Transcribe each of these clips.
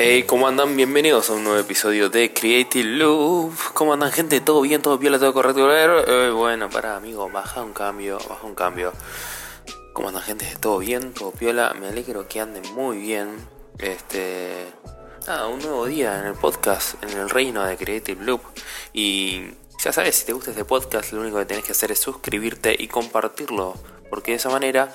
Hey, ¿cómo andan? Bienvenidos a un nuevo episodio de Creative Loop. ¿Cómo andan, gente? ¿Todo bien? ¿Todo piola? ¿Todo correcto? Eh, bueno, para, amigo, baja un cambio, baja un cambio. ¿Cómo andan, gente? ¿Todo bien? ¿Todo piola? Me alegro que anden muy bien. Este. Nada, un nuevo día en el podcast, en el reino de Creative Loop. Y ya sabes, si te gusta este podcast, lo único que tenés que hacer es suscribirte y compartirlo. Porque de esa manera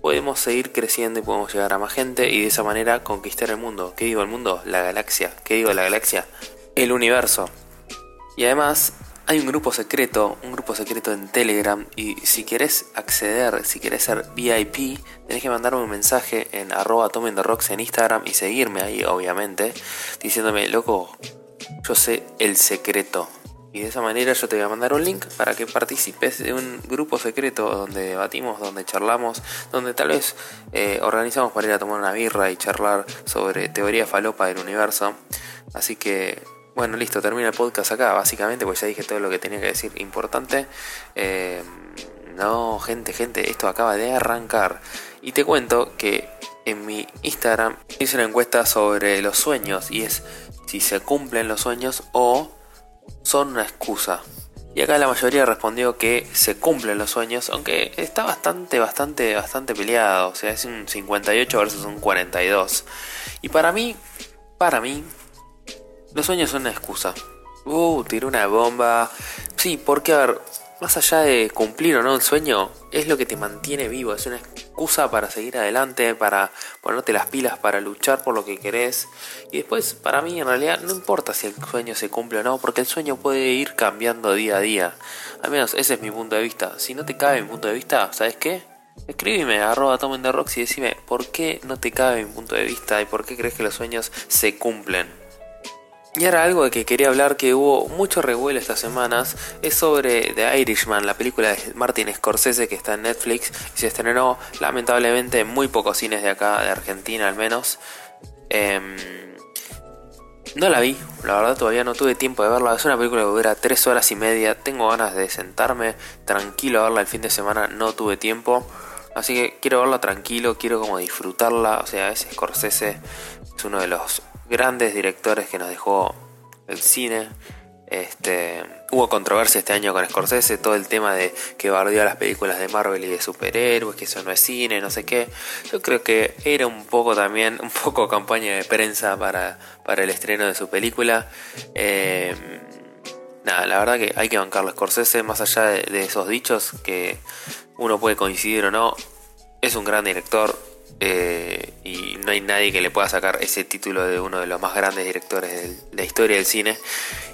podemos seguir creciendo y podemos llegar a más gente y de esa manera conquistar el mundo. ¿Qué digo el mundo? La galaxia. ¿Qué digo la galaxia? El universo. Y además hay un grupo secreto, un grupo secreto en Telegram y si querés acceder, si querés ser VIP, tenés que mandarme un mensaje en arroba rocks en Instagram y seguirme ahí obviamente, diciéndome, loco, yo sé el secreto. Y de esa manera yo te voy a mandar un link para que participes de un grupo secreto donde debatimos, donde charlamos, donde tal vez eh, organizamos para ir a tomar una birra y charlar sobre teoría falopa del universo. Así que, bueno, listo, termina el podcast acá, básicamente, pues ya dije todo lo que tenía que decir importante. Eh, no, gente, gente, esto acaba de arrancar. Y te cuento que en mi Instagram hice una encuesta sobre los sueños y es si se cumplen los sueños o son una excusa. Y acá la mayoría respondió que se cumplen los sueños, aunque está bastante, bastante, bastante peleado. O sea, es un 58 versus un 42. Y para mí, para mí, los sueños son una excusa. Uh, tiró una bomba. Sí, porque a ver, más allá de cumplir o no el sueño, es lo que te mantiene vivo, es una excusa para seguir adelante, para ponerte las pilas, para luchar por lo que querés. Y después, para mí en realidad no importa si el sueño se cumple o no, porque el sueño puede ir cambiando día a día. Al menos ese es mi punto de vista. Si no te cabe mi punto de vista, ¿sabes qué? Escríbeme arroba tomen de rocks y decime por qué no te cabe mi punto de vista y por qué crees que los sueños se cumplen. Y ahora algo de que quería hablar que hubo mucho revuelo estas semanas es sobre The Irishman, la película de Martin Scorsese que está en Netflix y se estrenó lamentablemente en muy pocos cines de acá, de Argentina al menos. Em, no la vi, la verdad todavía no tuve tiempo de verla. Es una película que dura tres horas y media. Tengo ganas de sentarme tranquilo a verla el fin de semana, no tuve tiempo. Así que quiero verla tranquilo, quiero como disfrutarla. O sea, ese Scorsese es uno de los grandes directores que nos dejó el cine. Este, hubo controversia este año con Scorsese, todo el tema de que bardeó las películas de Marvel y de superhéroes, que eso no es cine, no sé qué. Yo creo que era un poco también, un poco campaña de prensa para, para el estreno de su película. Eh, nada, la verdad que hay que bancarlo Scorsese, más allá de esos dichos que uno puede coincidir o no, es un gran director, eh, y no hay nadie que le pueda sacar ese título de uno de los más grandes directores de la historia del cine.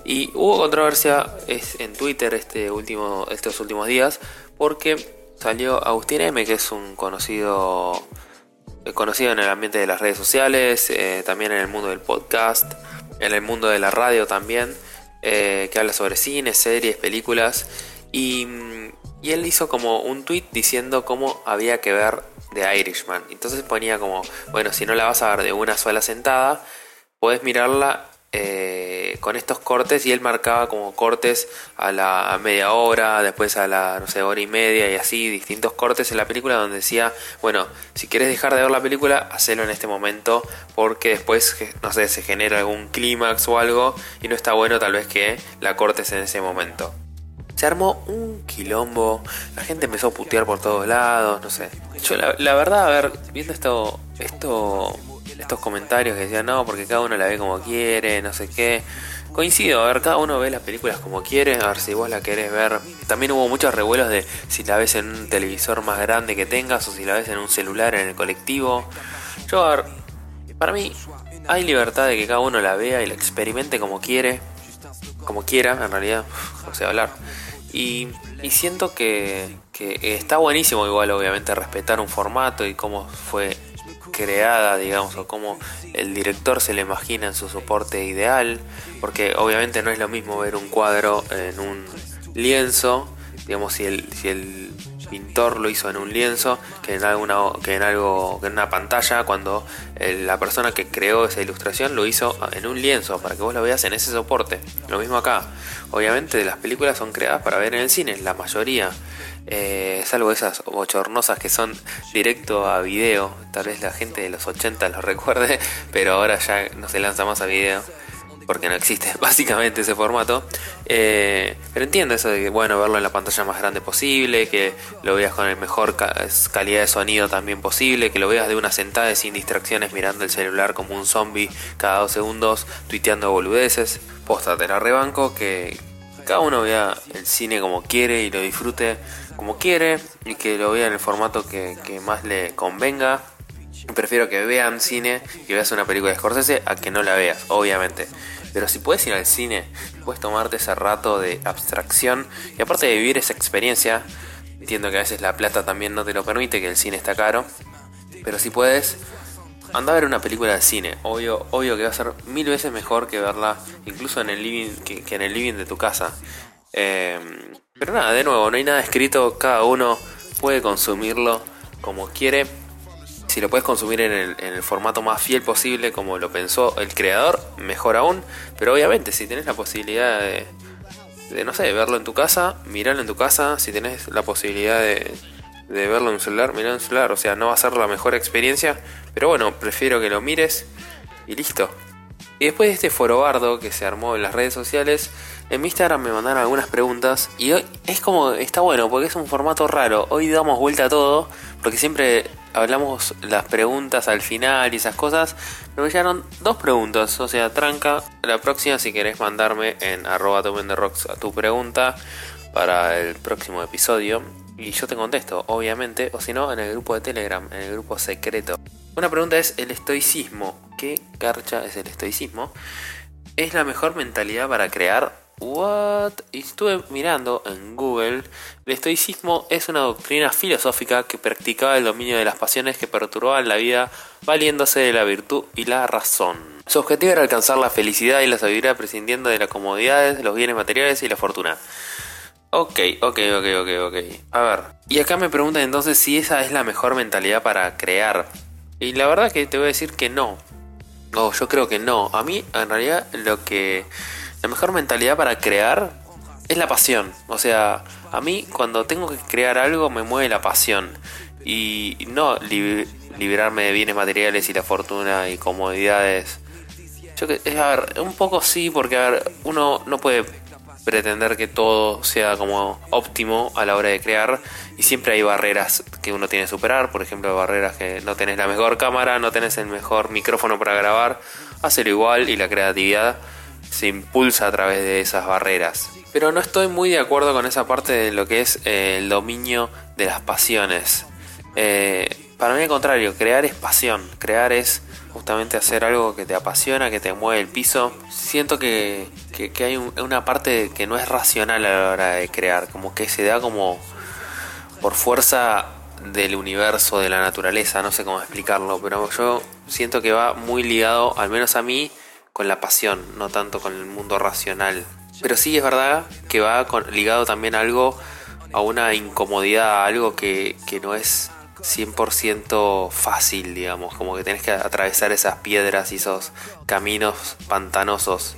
Y hubo controversia en Twitter este último, estos últimos días porque salió Agustín M, que es un conocido, eh, conocido en el ambiente de las redes sociales, eh, también en el mundo del podcast, en el mundo de la radio también, que habla sobre cine, series, películas. Y, y él hizo como un tweet diciendo cómo había que ver de Irishman. Entonces ponía como, bueno, si no la vas a ver de una sola sentada, puedes mirarla eh, con estos cortes y él marcaba como cortes a la media hora, después a la, no sé, hora y media y así, distintos cortes en la película donde decía, bueno, si quieres dejar de ver la película, hacelo en este momento porque después, no sé, se genera algún clímax o algo y no está bueno tal vez que la cortes en ese momento. Se armó un quilombo, la gente empezó a putear por todos lados, no sé. Yo la, verdad, a ver, viendo esto, esto, estos comentarios que decían, no, porque cada uno la ve como quiere, no sé qué. Coincido, a ver, cada uno ve las películas como quiere, a ver si vos la querés ver. También hubo muchos revuelos de si la ves en un televisor más grande que tengas o si la ves en un celular en el colectivo. Yo, a ver, para mí hay libertad de que cada uno la vea y la experimente como quiere, como quiera, en realidad, o sea, hablar. Y, siento que, está buenísimo igual obviamente respetar un formato y cómo fue creada, digamos, o cómo el director se le imagina en su soporte ideal, porque obviamente no es lo mismo ver un cuadro en un lienzo, digamos, si el, si el pintor lo hizo en un lienzo que en alguna que en algo que en una pantalla cuando eh, la persona que creó esa ilustración lo hizo en un lienzo para que vos lo veas en ese soporte. Lo mismo acá. Obviamente las películas son creadas para ver en el cine la mayoría. Eh, salvo esas bochornosas que son directo a video. Tal vez la gente de los 80 lo recuerde, pero ahora ya no se lanza más a video porque no existe básicamente ese formato. Eh, pero entiendo eso de que, bueno, verlo en la pantalla más grande posible, que lo veas con el mejor calidad de sonido también posible, que lo veas de una sentada sin distracciones mirando el celular como un zombie cada dos segundos, tuiteando boludeces. Posta, te la rebanco, que cada uno vea el cine como quiere y lo disfrute como quiere y que lo vea en el formato que, que más le convenga. Prefiero que vean cine y veas una película de Scorsese a que no la veas, obviamente. Pero si puedes ir al cine, puedes tomarte ese rato de abstracción y aparte de vivir esa experiencia, entiendo que a veces la plata también no te lo permite, que el cine está caro, pero si puedes, anda a ver una película de cine. Obvio, obvio que va a ser mil veces mejor que verla incluso en el living, que, en el living de tu casa. Eh, pero nada, de nuevo, no hay nada escrito, cada uno puede consumirlo como quiere si lo puedes consumir en el, formato más fiel posible como lo pensó el creador, mejor aún. Pero obviamente si tenés la posibilidad de, no sé, verlo en tu casa, mirarlo en tu casa. Si tenés la posibilidad de, de verlo en un celular, mirarlo en un celular. O sea, no va a ser la mejor experiencia. Pero bueno, prefiero que lo mires y listo. Y después de este forobardo que se armó en las redes sociales, en mi Instagram me mandaron algunas preguntas y hoy es como, está bueno porque es un formato raro. Hoy damos vuelta a todo porque siempre hablamos las preguntas al final y esas cosas. Me llegaron dos preguntas, o sea, tranca. La próxima si querés mandarme en arroba a tu pregunta para el próximo episodio. Y yo te contesto, obviamente, o si no, en el grupo de Telegram, en el grupo secreto. Una pregunta es el estoicismo. ¿Qué carcha es el estoicismo? ¿Es la mejor mentalidad para crear What? Y estuve mirando en Google. El estoicismo es una doctrina filosófica que practicaba el dominio de las pasiones que perturbaban la vida, valiéndose de la virtud y la razón. Su objetivo era alcanzar la felicidad y la sabiduría prescindiendo de las comodidades, los bienes materiales y la fortuna. Ok, ok, ok, ok, ok. A ver. Y acá me preguntan entonces si esa es la mejor mentalidad para crear. Y la verdad que te voy a decir que no. O yo creo que no. A mí, en realidad, lo que la mejor mentalidad para crear es la pasión. O sea, a mí cuando tengo que crear algo me mueve la pasión. Y no liberarme de bienes materiales y la fortuna y comodidades. Yo que, a ver, un poco sí, porque a ver, uno no puede pretender que todo sea como óptimo a la hora de crear y siempre hay barreras que uno tiene que superar, por ejemplo barreras que no tenés la mejor cámara, no tenés el mejor micrófono para grabar, hacerlo igual y la creatividad se impulsa a través de esas barreras. Pero no estoy muy de acuerdo con esa parte de lo que es eh, el dominio de las pasiones. Eh, para mí al contrario, crear es pasión, crear es justamente hacer algo que te apasiona, que te mueve el piso. Siento que, que, hay una parte que no es racional a la hora de crear, como que se da como por fuerza del universo, de la naturaleza, no sé cómo explicarlo, pero yo siento que va muy ligado, al menos a mí, con la pasión, no tanto con el mundo racional. Pero sí es verdad que va ligado también a algo, a una incomodidad, a algo que, no es 100% fácil, digamos, como que tenés que atravesar esas piedras y esos caminos pantanosos,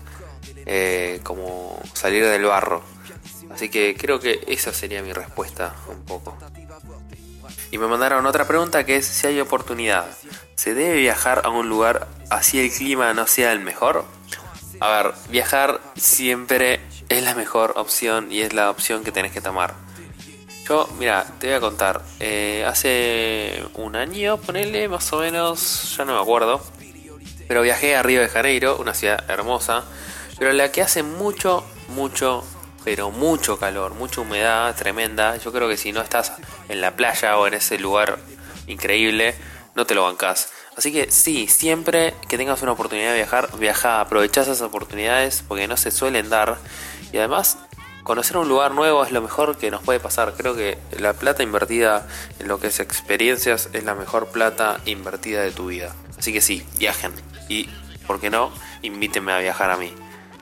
eh, como salir del barro. Así que creo que esa sería mi respuesta un poco. Y me mandaron otra pregunta que es si hay oportunidad. ¿Se debe viajar a un lugar así el clima no sea el mejor? A ver, viajar siempre es la mejor opción y es la opción que tenés que tomar. Yo, mira, te voy a contar. Eh, hace un año, ponele más o menos, ya no me acuerdo. Pero viajé a Río de Janeiro, una ciudad hermosa, pero la que hace mucho, mucho, pero mucho calor, mucha humedad tremenda. Yo creo que si no estás en la playa o en ese lugar increíble, no te lo bancas. Así que sí, siempre que tengas una oportunidad de viajar, viaja, aprovecha esas oportunidades porque no se suelen dar. Y además, conocer un lugar nuevo es lo mejor que nos puede pasar. Creo que la plata invertida en lo que es experiencias es la mejor plata invertida de tu vida. Así que sí, viajen. Y, ¿por qué no? Invítenme a viajar a mí.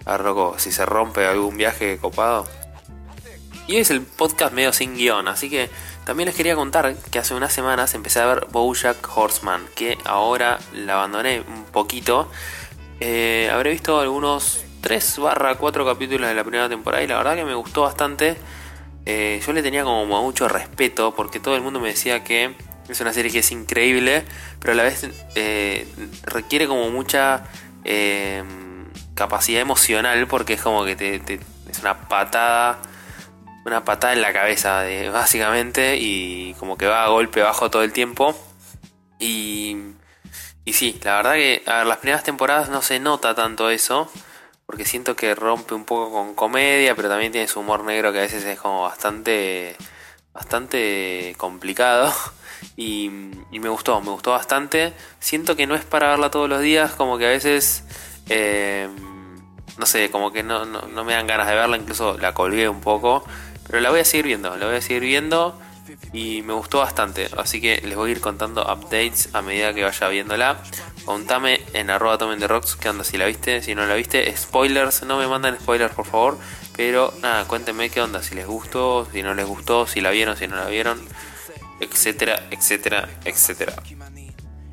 A Rocco, si se rompe algún viaje copado. Y es el podcast medio sin guion, así que también les quería contar que hace unas semanas empecé a ver Bojack Horseman, que ahora la abandoné un poquito. Eh, habré visto algunos 3 barra 4 capítulos de la primera temporada y la verdad que me gustó bastante. eh, yo le tenía como mucho respeto porque todo el mundo me decía que es una serie que es increíble, pero a la vez eh, requiere como mucha capacidad emocional porque es como que te, es una patada, una patada en la cabeza básicamente y como que va a golpe bajo todo el tiempo. Y, y sí, la verdad que a las primeras temporadas no se nota tanto eso porque siento que rompe un poco con comedia, pero también tiene su humor negro que a veces es como bastante bastante complicado y, me gustó, me gustó bastante. Siento que no es para verla todos los días, como que a veces, eh, no sé, como que no, no, me dan ganas de verla, incluso la colgué un poco, pero la voy a seguir viendo, la voy a seguir viendo y me gustó bastante, así que les voy a ir contando updates a medida que vaya viéndola. Contame en arroba tomen de rocks qué onda si la viste, si no la viste, spoilers, no me mandan spoilers por favor, pero nada, cuéntenme qué onda, si les gustó, si no les gustó, si la vieron, si no la vieron, etcétera, etcétera, etcétera.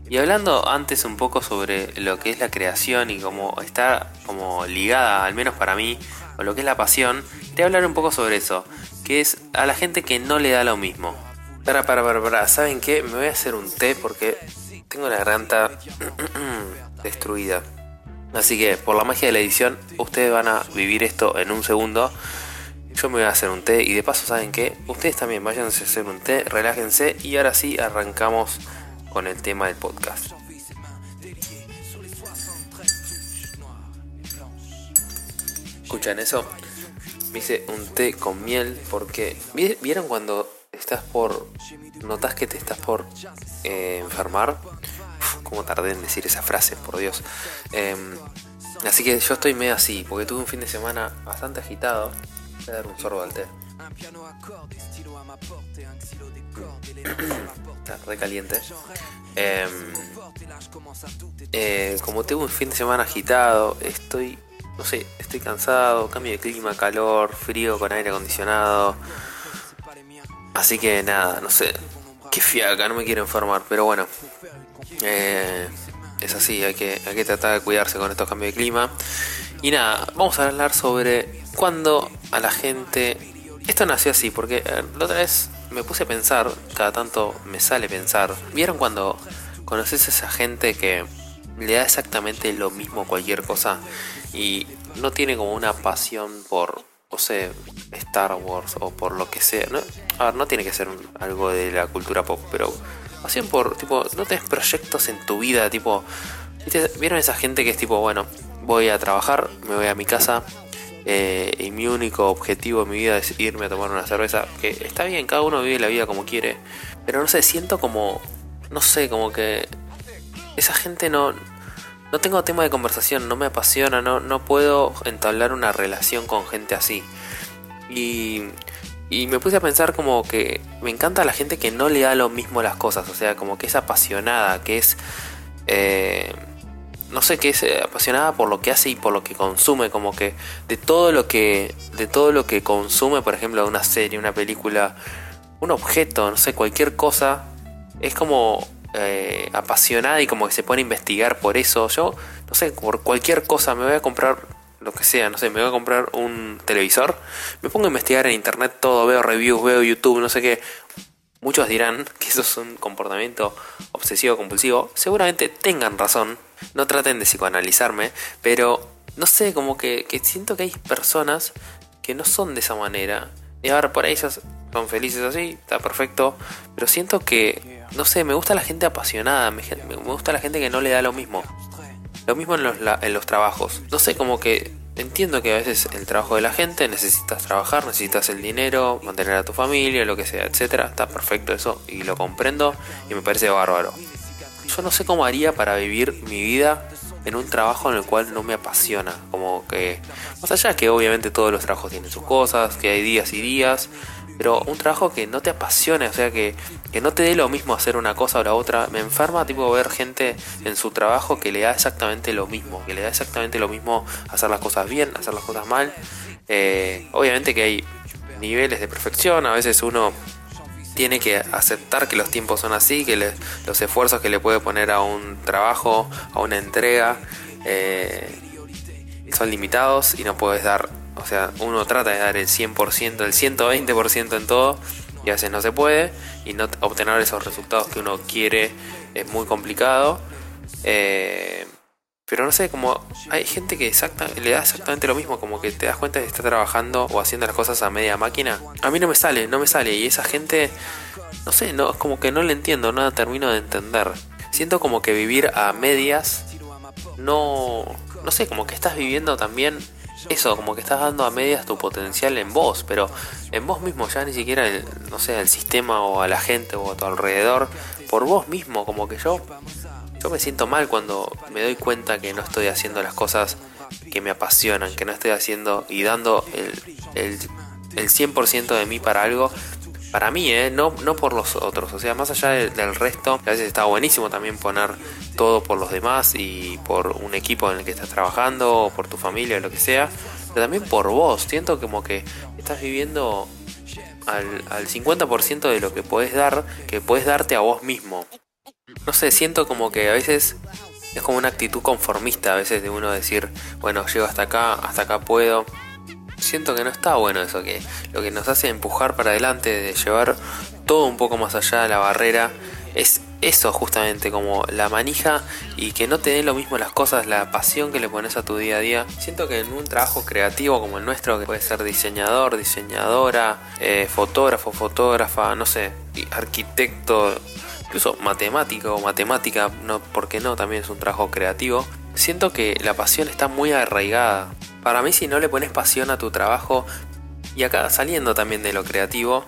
Y hablando antes un poco sobre lo que es la creación y cómo está como ligada, al menos para mí, con lo que es la pasión, quería hablar un poco sobre eso, que es a la gente que no le da lo mismo. Para, para, para, para, ¿saben qué? Me voy a hacer un té porque tengo la garganta destruida. Así que por la magia de la edición, ustedes van a vivir esto en un segundo. Yo me voy a hacer un té y de paso, ¿saben qué? Ustedes también váyanse a hacer un té, relájense y ahora sí arrancamos con el tema del podcast. ¿Escuchan eso? Me hice un té con miel porque... ¿Vieron cuando estás por... notas que te estás por eh, enfermar? Como tardé en decir esa frase, por Dios. Em, así que yo estoy medio así, porque tuve un fin de semana bastante agitado. Voy a dar un sorbo al té. Está re caliente. Em, eh, como tengo un fin de semana agitado, estoy, no sé, estoy cansado, cambio de clima, calor, frío con aire acondicionado. Así que nada, no sé, qué fiaca, no me quiero enfermar, pero bueno, eh, es así, hay que, hay que tratar de cuidarse con estos cambios de clima. Y nada, vamos a hablar sobre cuándo a la gente... Esto nació así, porque eh, la otra vez me puse a pensar, cada tanto me sale pensar, ¿vieron cuando conoces a esa gente que le da exactamente lo mismo cualquier cosa y no tiene como una pasión por, o sea, Star Wars o por lo que sea? ¿no? A ver, no tiene que ser algo de la cultura pop, pero Pasión por, tipo, no tenés proyectos en tu vida, tipo, ¿vieron esa gente que es tipo, bueno, voy a trabajar, me voy a mi casa eh, y mi único objetivo en mi vida es irme a tomar una cerveza? Que está bien, cada uno vive la vida como quiere, pero no sé, siento como, no sé, como que esa gente no, no tengo tema de conversación, no me apasiona, no, no puedo entablar una relación con gente así. Y y me puse a pensar como que me encanta la gente que no le da lo mismo las cosas, o sea, como que es apasionada, que es... Eh, no sé, que es eh, apasionada por lo que hace y por lo que consume, como que de todo lo que de todo lo que consume, por ejemplo, una serie, una película, un objeto, no sé, cualquier cosa, es como eh, apasionada y como que se pone a investigar por eso. Yo, no sé, por cualquier cosa me voy a comprar lo que sea, no sé, me voy a comprar un televisor, me pongo a investigar en internet todo, veo reviews, veo YouTube, no sé qué. Muchos dirán que eso es un comportamiento obsesivo compulsivo. Seguramente tengan razón. No traten de psicoanalizarme. Pero no sé, como que, siento que hay personas que no son de esa manera. Y ahora por ahí ellos son felices así, está perfecto. Pero siento que, no sé, me gusta la gente apasionada. Me, me gusta la gente que no le da lo mismo. Lo mismo en los, en los trabajos. No sé, como que entiendo que a veces el trabajo de la gente necesitas trabajar, necesitas el dinero, mantener a tu familia, lo que sea, etcétera. Está perfecto eso y lo comprendo y me parece bárbaro. Yo no sé cómo haría para vivir mi vida en un trabajo en el cual no me apasiona. Como que, más allá que obviamente todos los trabajos tienen sus cosas, que hay días y días, pero un trabajo que no te apasione, o sea, que, que no te dé lo mismo hacer una cosa o la otra. Me enferma, tipo, ver gente en su trabajo que le da exactamente lo mismo, que le da exactamente lo mismo hacer las cosas bien, hacer las cosas mal. Eh, obviamente que hay niveles de perfección, a veces uno tiene que aceptar que los tiempos son así, que los esfuerzos que le puede poner a un trabajo, a una entrega, eh, son limitados y no puedes dar O sea, uno trata de dar el 100%, el 120% en todo y a veces no se puede y no obtener esos resultados que uno quiere es muy complicado. Eh, pero no sé, como hay gente que le da exactamente lo mismo, como que te das cuenta que está trabajando o haciendo las cosas a media máquina. A mí no me sale, no me sale. Y esa gente, no sé, no, como que no le entiendo, nada termino de entender. Siento como que vivir a medias, no, no sé, como que estás viviendo también eso, como que estás dando a medias tu potencial en vos, pero en vos mismo, ya ni siquiera, no sé, al sistema o a la gente o a tu alrededor, por vos mismo, como que yo, yo me siento mal cuando me doy cuenta que no estoy haciendo las cosas que me apasionan, que no estoy haciendo y dando el, el, el 100% de mí para algo para mí, ¿eh? no, no por los otros. O sea, más allá del resto, a veces está buenísimo también poner todo por los demás y por un equipo en el que estás trabajando, o por tu familia, o lo que sea, pero también por vos. Siento como que estás viviendo al, al 50% de lo que puedes dar, que puedes darte a vos mismo. No sé, siento como que a veces es como una actitud conformista, a veces de uno decir, bueno, llego hasta acá, hasta acá puedo siento que no está bueno eso, que lo que nos hace empujar para adelante, de llevar todo un poco más allá de la barrera, es eso justamente, como la manija y que no te den lo mismo las cosas, la pasión que le pones a tu día a día. Siento que en un trabajo creativo como el nuestro, que puede ser diseñador, diseñadora, eh, fotógrafo, fotógrafa, no sé, arquitecto, incluso matemático o matemática, no, porque no, también es un trabajo creativo. Siento que la pasión está muy arraigada para mí si no le pones pasión a tu trabajo, y acá saliendo también de lo creativo,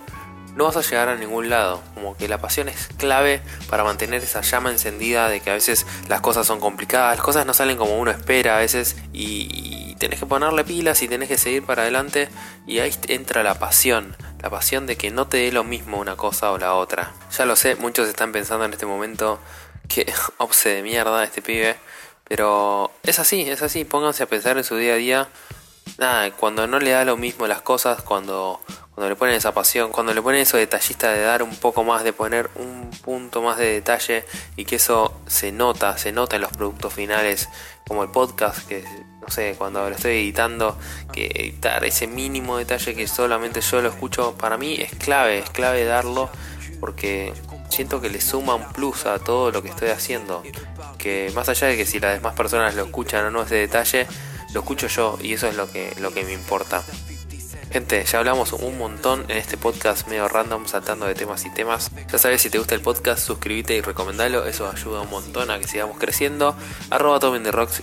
no vas a llegar a ningún lado. Como que la pasión es clave para mantener esa llama encendida de que a veces las cosas son complicadas, las cosas no salen como uno espera a veces y, tenés que ponerle pilas y tenés que seguir para adelante y ahí entra la pasión. La pasión de que no te dé lo mismo una cosa o la otra. Ya lo sé, muchos están pensando en este momento que obse de mierda este pibe. Pero es así, es así, pónganse a pensar en su día a día. Nada, cuando no le da lo mismo las cosas, cuando, cuando le ponen esa pasión, cuando le ponen eso detallista de dar un poco más, de poner un punto más de detalle y que eso se nota, se nota en los productos finales, como el podcast, que no sé, cuando lo estoy editando, que editar ese mínimo detalle que solamente yo lo escucho, para mí es clave, es clave darlo, porque siento que le suma un plus a todo lo que estoy haciendo que más allá de que si las demás personas lo escuchan o no ese detalle, lo escucho yo y eso es lo que, lo que me importa. Gente, ya hablamos un montón en este podcast medio random, saltando de temas y temas. Ya sabes, si te gusta el podcast, suscríbete y recomendalo, eso ayuda un montón a que sigamos creciendo. Arroba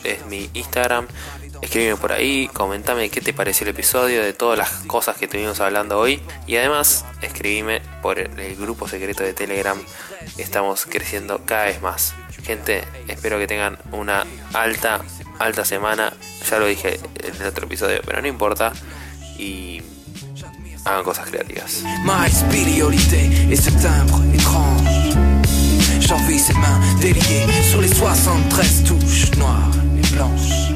es mi Instagram. Escríbeme por ahí, comentame qué te pareció el episodio, de todas las cosas que estuvimos hablando hoy. Y además, escribime por el grupo secreto de Telegram. Estamos creciendo cada vez más. Gente, espero que tengan una alta, alta semana. Ya lo dije en el otro episodio, pero no importa. Y hagan cosas est ce timbre étrange. J'envie ses mains déliées sur les 73 touches noires et blanches.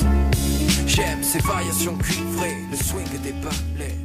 J'aime ces variations cuivrées, le swing des silence.